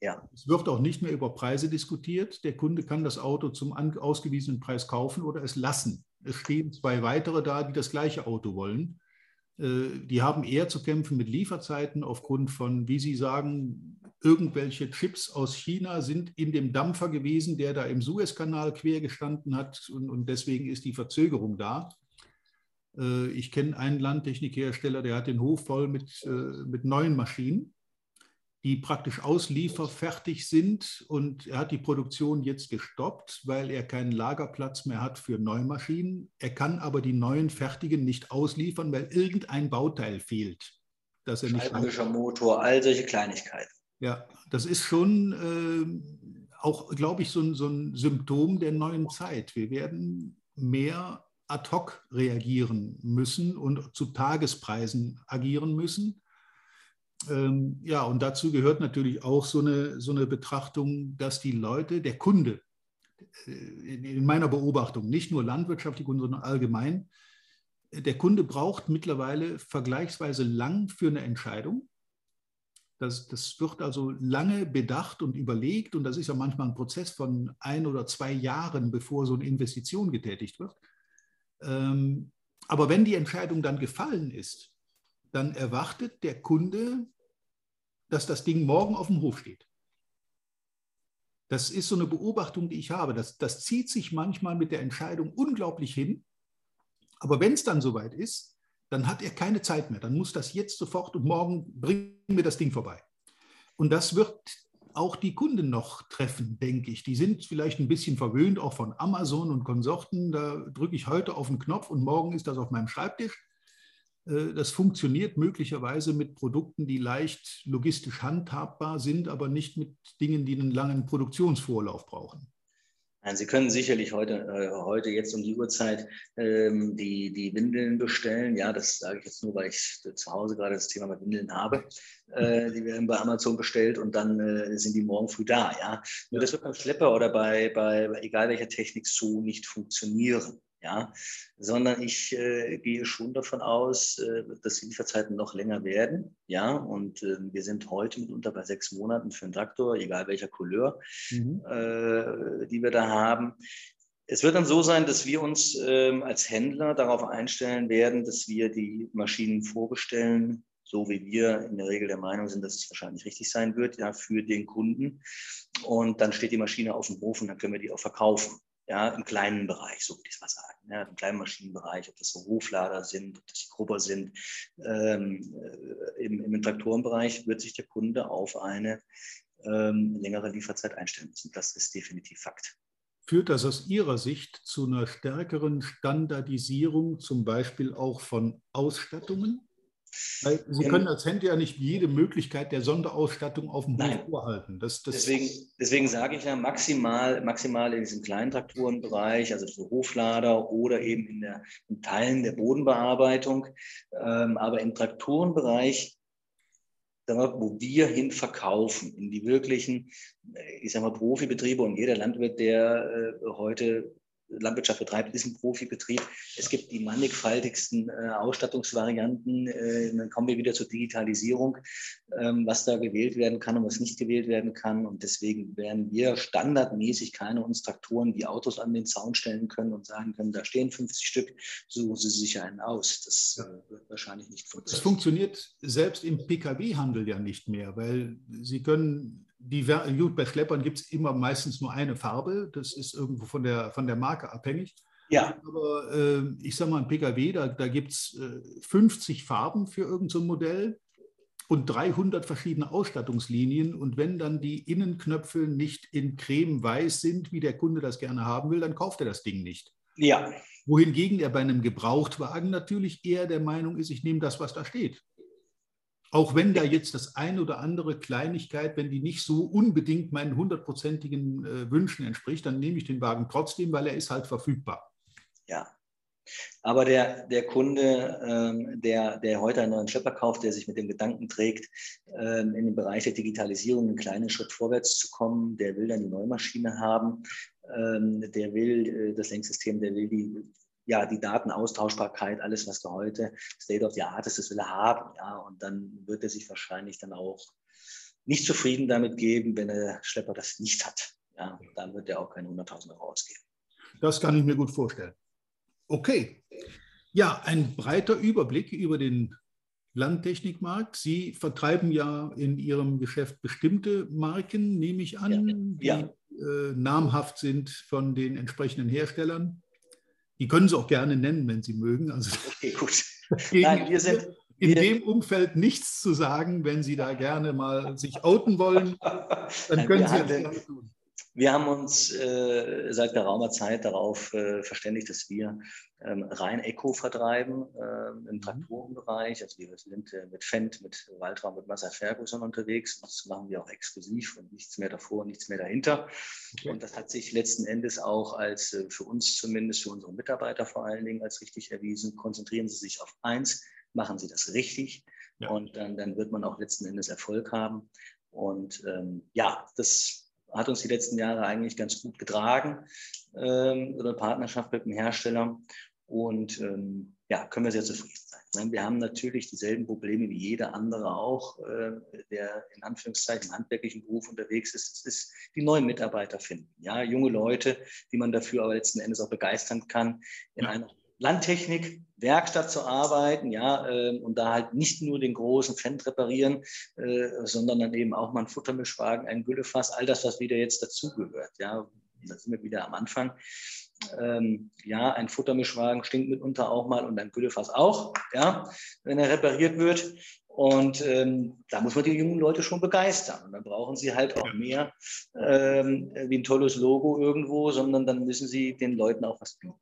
Ja. Es wird auch nicht mehr über Preise diskutiert. Der Kunde kann das Auto zum ausgewiesenen Preis kaufen oder es lassen. Es stehen zwei weitere da, die das gleiche Auto wollen. Äh, die haben eher zu kämpfen mit Lieferzeiten aufgrund von, wie Sie sagen, irgendwelche Chips aus China sind in dem Dampfer gewesen, der da im Suezkanal quer gestanden hat und, und deswegen ist die Verzögerung da. Äh, ich kenne einen Landtechnikhersteller, der hat den Hof voll mit, äh, mit neuen Maschinen, die praktisch auslieferfertig sind und er hat die Produktion jetzt gestoppt, weil er keinen Lagerplatz mehr hat für Neumaschinen. Er kann aber die neuen fertigen nicht ausliefern, weil irgendein Bauteil fehlt. Dass er nicht Motor, all solche Kleinigkeiten. Ja, das ist schon äh, auch, glaube ich, so ein, so ein Symptom der neuen Zeit. Wir werden mehr ad hoc reagieren müssen und zu Tagespreisen agieren müssen. Ähm, ja, und dazu gehört natürlich auch so eine, so eine Betrachtung, dass die Leute, der Kunde, äh, in meiner Beobachtung, nicht nur landwirtschaftlich, sondern allgemein, der Kunde braucht mittlerweile vergleichsweise lang für eine Entscheidung. Das, das wird also lange bedacht und überlegt und das ist ja manchmal ein Prozess von ein oder zwei Jahren, bevor so eine Investition getätigt wird. Ähm, aber wenn die Entscheidung dann gefallen ist, dann erwartet der Kunde, dass das Ding morgen auf dem Hof steht. Das ist so eine Beobachtung, die ich habe. Das, das zieht sich manchmal mit der Entscheidung unglaublich hin. Aber wenn es dann soweit ist, dann hat er keine Zeit mehr. Dann muss das jetzt sofort und morgen bringen wir das Ding vorbei. Und das wird auch die Kunden noch treffen, denke ich. Die sind vielleicht ein bisschen verwöhnt, auch von Amazon und Konsorten. Da drücke ich heute auf den Knopf und morgen ist das auf meinem Schreibtisch. Äh, das funktioniert möglicherweise mit Produkten, die leicht logistisch handhabbar sind, aber nicht mit Dingen, die einen langen Produktionsvorlauf brauchen. Sie können sicherlich heute, äh, heute jetzt um die Uhrzeit ähm, die, die Windeln bestellen. Ja, das sage ich jetzt nur, weil ich zu Hause gerade das Thema mit Windeln habe. Äh, die werden bei Amazon bestellt und dann äh, sind die morgen früh da. Ja, nur das wird beim Schlepper oder bei, bei egal welcher Technik so nicht funktionieren ja, sondern ich äh, gehe schon davon aus, äh, dass die Lieferzeiten noch länger werden, ja, und äh, wir sind heute mitunter bei sechs Monaten für einen Traktor, egal welcher Couleur, mhm. Äh, die wir da haben. Es wird dann so sein, dass wir uns ähm, als Händler darauf einstellen werden, dass wir die Maschinen vorbestellen, so wie wir in der Regel der Meinung sind, dass es wahrscheinlich richtig sein wird, ja, für den Kunden. Und dann steht die Maschine auf dem Hof und dann können wir die auch verkaufen ja, im kleinen Bereich, so würde ich es mal sagen, ja, im kleinen Maschinenbereich, ob das so Hoflader sind, ob das die Grubber sind. Ähm, äh, im, Im Traktorenbereich wird sich der Kunde auf eine ähm, längere Lieferzeit einstellen müssen. Das ist definitiv Fakt. Führt das aus Ihrer Sicht zu einer stärkeren Standardisierung, zum Beispiel auch von Ausstattungen? Weil Sie können als Händler ja nicht jede Möglichkeit der Sonderausstattung auf dem Hof vorhalten. Das, das deswegen, deswegen sage ich ja maximal, maximal in diesem kleinen Traktorenbereich, also für Hoflader oder eben in, der, in Teilen der Bodenbearbeitung. Ähm, aber im Traktorenbereich wo wir hin verkaufen, in die wirklichen, ich sag mal, Profibetriebe und jeder Landwirt, der äh, heute Landwirtschaft betreibt, ist ein Profibetrieb. Es gibt die mannigfaltigsten äh, Ausstattungsvarianten. Äh, dann kommen wir wieder zur Digitalisierung, ähm, was da gewählt werden kann und was nicht gewählt werden kann. Und deswegen werden wir standardmäßig keine uns Traktoren wie Autos an den Zaun stellen können und sagen können, da stehen 50 Stück, suchen Sie sich einen aus. Das äh, wird wahrscheinlich nicht funktionieren. Das funktioniert selbst im Pkw-Handel ja nicht mehr, weil Sie können die, gut, bei Schleppern gibt es immer meistens nur eine Farbe. Das ist irgendwo von der, von der Marke abhängig. Ja. Aber äh, ich sage mal, ein Pkw, da, da gibt es äh, 50 Farben für irgendein so Modell und 300 verschiedene Ausstattungslinien. Und wenn dann die Innenknöpfe nicht in creme-weiß sind, wie der Kunde das gerne haben will, dann kauft er das Ding nicht. Ja. Wohingegen er bei einem Gebrauchtwagen natürlich eher der Meinung ist, ich nehme das, was da steht. Auch wenn da jetzt das eine oder andere Kleinigkeit, wenn die nicht so unbedingt meinen hundertprozentigen äh, Wünschen entspricht, dann nehme ich den Wagen trotzdem, weil er ist halt verfügbar. Ja. Aber der, der Kunde, ähm, der, der heute einen neuen Schlepper kauft, der sich mit dem Gedanken trägt, ähm, in den Bereich der Digitalisierung einen kleinen Schritt vorwärts zu kommen, der will dann die Neumaschine haben, ähm, der will äh, das Lenksystem, der will die ja, die Datenaustauschbarkeit, alles, was da heute State of the Art ist, das will er haben. Ja, und dann wird er sich wahrscheinlich dann auch nicht zufrieden damit geben, wenn der Schlepper das nicht hat. Ja, dann wird er auch keine 100.000 Euro ausgeben. Das kann ich mir gut vorstellen. Okay. Ja, ein breiter Überblick über den Landtechnikmarkt. Sie vertreiben ja in Ihrem Geschäft bestimmte Marken, nehme ich an, ja. die Äh, namhaft sind von den entsprechenden Herstellern. Die können Sie auch gerne nennen, wenn Sie mögen. Also (laughs) okay, gut. (laughs) Nein, wir sind in wir, dem Umfeld nichts zu sagen. Wenn Sie da gerne mal sich outen wollen, (laughs) dann können Sie das gerne tun. Wir haben uns äh, seit geraumer Zeit darauf äh, verständigt, dass wir ähm, rein Eco vertreiben äh, im mhm. Traktorenbereich. Also wir sind äh, mit Fendt, mit Waltraum, mit Massa Ferguson unterwegs. Das machen wir auch exklusiv und nichts mehr davor, nichts mehr dahinter. Okay. Und das hat sich letzten Endes auch als äh, für uns zumindest, für unsere Mitarbeiter vor allen Dingen als richtig erwiesen. Konzentrieren Sie sich auf eins, machen Sie das richtig ja. und dann, dann wird man auch letzten Endes Erfolg haben. Und ähm, ja, das hat uns die letzten Jahre eigentlich ganz gut getragen, ähm, oder Partnerschaft mit dem Hersteller. Und ähm, ja, können wir sehr zufrieden sein. Wir haben natürlich dieselben Probleme wie jeder andere auch, äh, der in Anführungszeichen im handwerklichen Beruf unterwegs ist. Das ist die neuen Mitarbeiter finden. Ja, junge Leute, die man dafür aber letzten Endes auch begeistern kann, in ja. einer Landtechnik, Werkstatt zu arbeiten, ja, äh, und da halt nicht nur den großen Fendt reparieren, äh, sondern dann eben auch mal einen Futtermischwagen, ein Güllefass, all das, was wieder jetzt dazugehört, ja. Da sind wir wieder am Anfang. Ähm, ja, ein Futtermischwagen stinkt mitunter auch mal und ein Güllefass auch, ja, wenn er repariert wird. Und ähm, da muss man die jungen Leute schon begeistern. Und dann brauchen sie halt auch mehr ähm, wie ein tolles Logo irgendwo, sondern dann müssen sie den Leuten auch was bieten.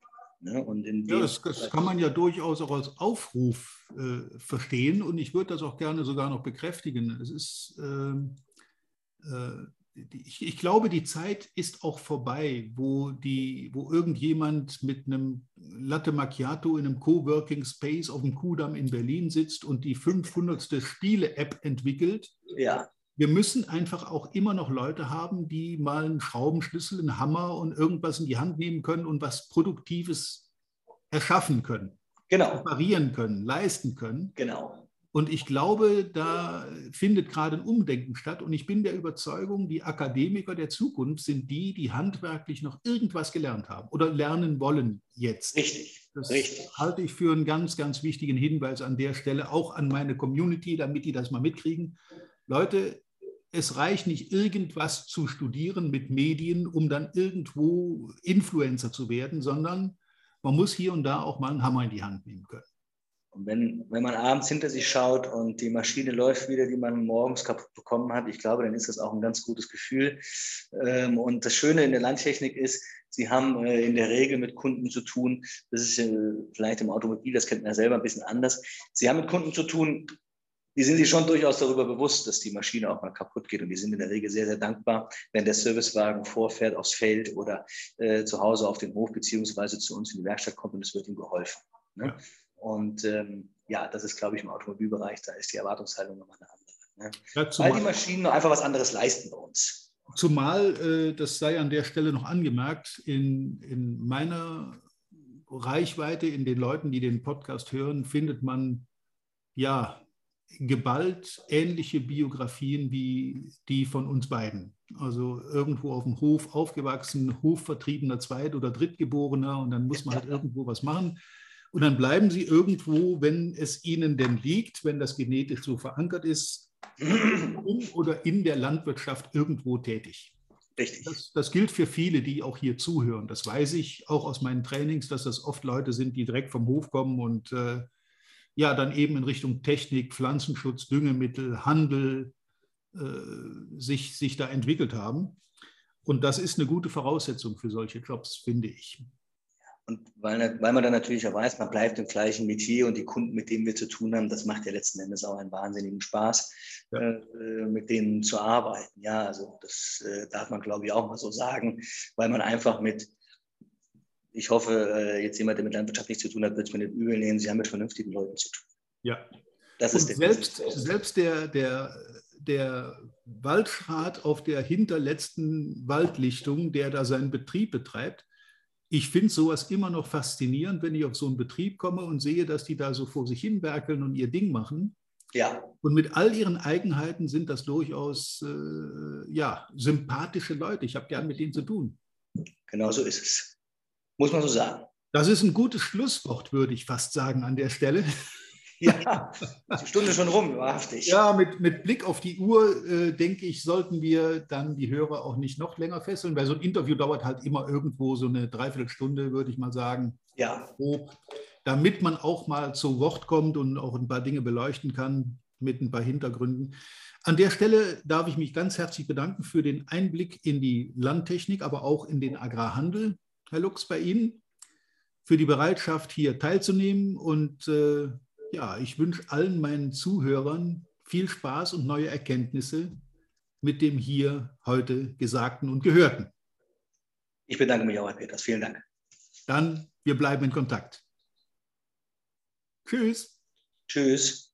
Ne? Und in ja, das, das, kann man ja durchaus auch als Aufruf äh, verstehen und ich würde das auch gerne sogar noch bekräftigen. Es ist, äh, äh, ich, ich, glaube, die Zeit ist auch vorbei, wo, die, wo irgendjemand mit einem Latte Macchiato in einem Coworking Space auf dem Kudamm in Berlin sitzt und die 500. Spiele-App entwickelt. Ja wir müssen einfach auch immer noch Leute haben, die mal einen Schraubenschlüssel, einen Hammer und irgendwas in die Hand nehmen können und was Produktives erschaffen können. Genau. Reparieren können, leisten können. Genau. Und ich glaube, da findet gerade ein Umdenken statt. Und ich bin der Überzeugung, die Akademiker der Zukunft sind die, die handwerklich noch irgendwas gelernt haben oder lernen wollen jetzt. Richtig. Das Richtig. halte ich für einen ganz, ganz wichtigen Hinweis an der Stelle, auch an meine Community, damit die das mal mitkriegen. Leute, es reicht nicht, irgendwas zu studieren mit Medien, um dann irgendwo Influencer zu werden, sondern man muss hier und da auch mal einen Hammer in die Hand nehmen können. Und wenn, wenn man abends hinter sich schaut und die Maschine läuft wieder, die man morgens kaputt bekommen hat, ich glaube, dann ist das auch ein ganz gutes Gefühl. Ähm, und das Schöne in der Landtechnik ist, Sie haben äh, in der Regel mit Kunden zu tun. Das ist äh, vielleicht im Automobil, das kennt man ja selber ein bisschen anders. Sie haben mit Kunden zu tun, die sind sich schon durchaus darüber bewusst, dass die Maschine auch mal kaputt geht. Und die sind in der Regel sehr, sehr dankbar, wenn der Servicewagen vorfährt aufs Feld oder äh, zu Hause auf den Hof beziehungsweise zu uns in die Werkstatt kommt und es wird ihm geholfen. Ne? Ja. Und ähm, ja, das ist, glaube ich, im Automobilbereich, da ist die Erwartungshaltung nochmal eine andere. Ne? Ja, Weil die Maschinen einfach was anderes leisten bei uns. Zumal, äh, das sei an der Stelle noch angemerkt, in, in meiner Reichweite, in den Leuten, die den Podcast hören, findet man ja geballt ähnliche Biografien wie die von uns beiden. Also irgendwo auf dem Hof aufgewachsen, Hofvertriebener Zweit- oder Drittgeborener und dann muss man halt irgendwo was machen. Und dann bleiben sie irgendwo, wenn es ihnen denn liegt, wenn das genetisch so verankert ist, in oder in der Landwirtschaft irgendwo tätig. Richtig. Das, das, gilt für viele, die auch hier zuhören. Das weiß ich auch aus meinen Trainings, dass das oft Leute sind, die direkt vom Hof kommen und äh, ja, dann eben in Richtung Technik, Pflanzenschutz, Düngemittel, Handel äh, sich, sich da entwickelt haben. Und das ist eine gute Voraussetzung für solche Jobs, finde ich. Und weil, weil man dann natürlich auch weiß, man bleibt im gleichen Metier und die Kunden, mit denen wir zu tun haben, das macht ja letzten Endes auch einen wahnsinnigen Spaß, ja. äh, mit denen zu arbeiten. Ja, also das äh, darf man, glaube ich, auch mal so sagen, weil man einfach mit, ich hoffe, äh, jetzt jemand, der mit Landwirtschaft nichts zu tun hat, wird es mir nicht übel nehmen, Sie haben mit vernünftigen Leuten zu tun. Ja. Das und ist der selbst, selbst der, der, der Waldschrat auf der hinterletzten Waldlichtung, der da seinen Betrieb betreibt, ich finde sowas immer noch faszinierend, wenn ich auf so einen Betrieb komme und sehe, dass die da so vor sich hin werkeln und ihr Ding machen. Ja. Und mit all ihren Eigenheiten sind das durchaus äh, ja, sympathische Leute. Ich habe gern mit denen zu tun. Genau so ist es. Muss man so sagen. Das ist ein gutes Schlusswort, würde ich fast sagen an der Stelle. (laughs) Ja, die Stunde schon rum, wahrhaftig. Ja, mit, mit Blick auf die Uhr, äh, denke ich, sollten wir dann die Hörer auch nicht noch länger fesseln, weil so ein Interview dauert halt immer irgendwo so eine Dreiviertelstunde, würde ich mal sagen. Ja. Grob, damit man auch mal zu Wort kommt und auch ein paar Dinge beleuchten kann mit ein paar Hintergründen. An der Stelle darf ich mich ganz herzlich bedanken für den Einblick in die Landtechnik, aber auch in den Agrarhandel, Herr Lux, bei Ihnen, für die Bereitschaft, hier teilzunehmen und äh, ja, ich wünsche allen meinen Zuhörern viel Spaß und neue Erkenntnisse mit dem hier heute Gesagten und Gehörten. Ich bedanke mich auch, Herr Peters. Vielen Dank. Dann, wir bleiben in Kontakt. Tschüss. Tschüss.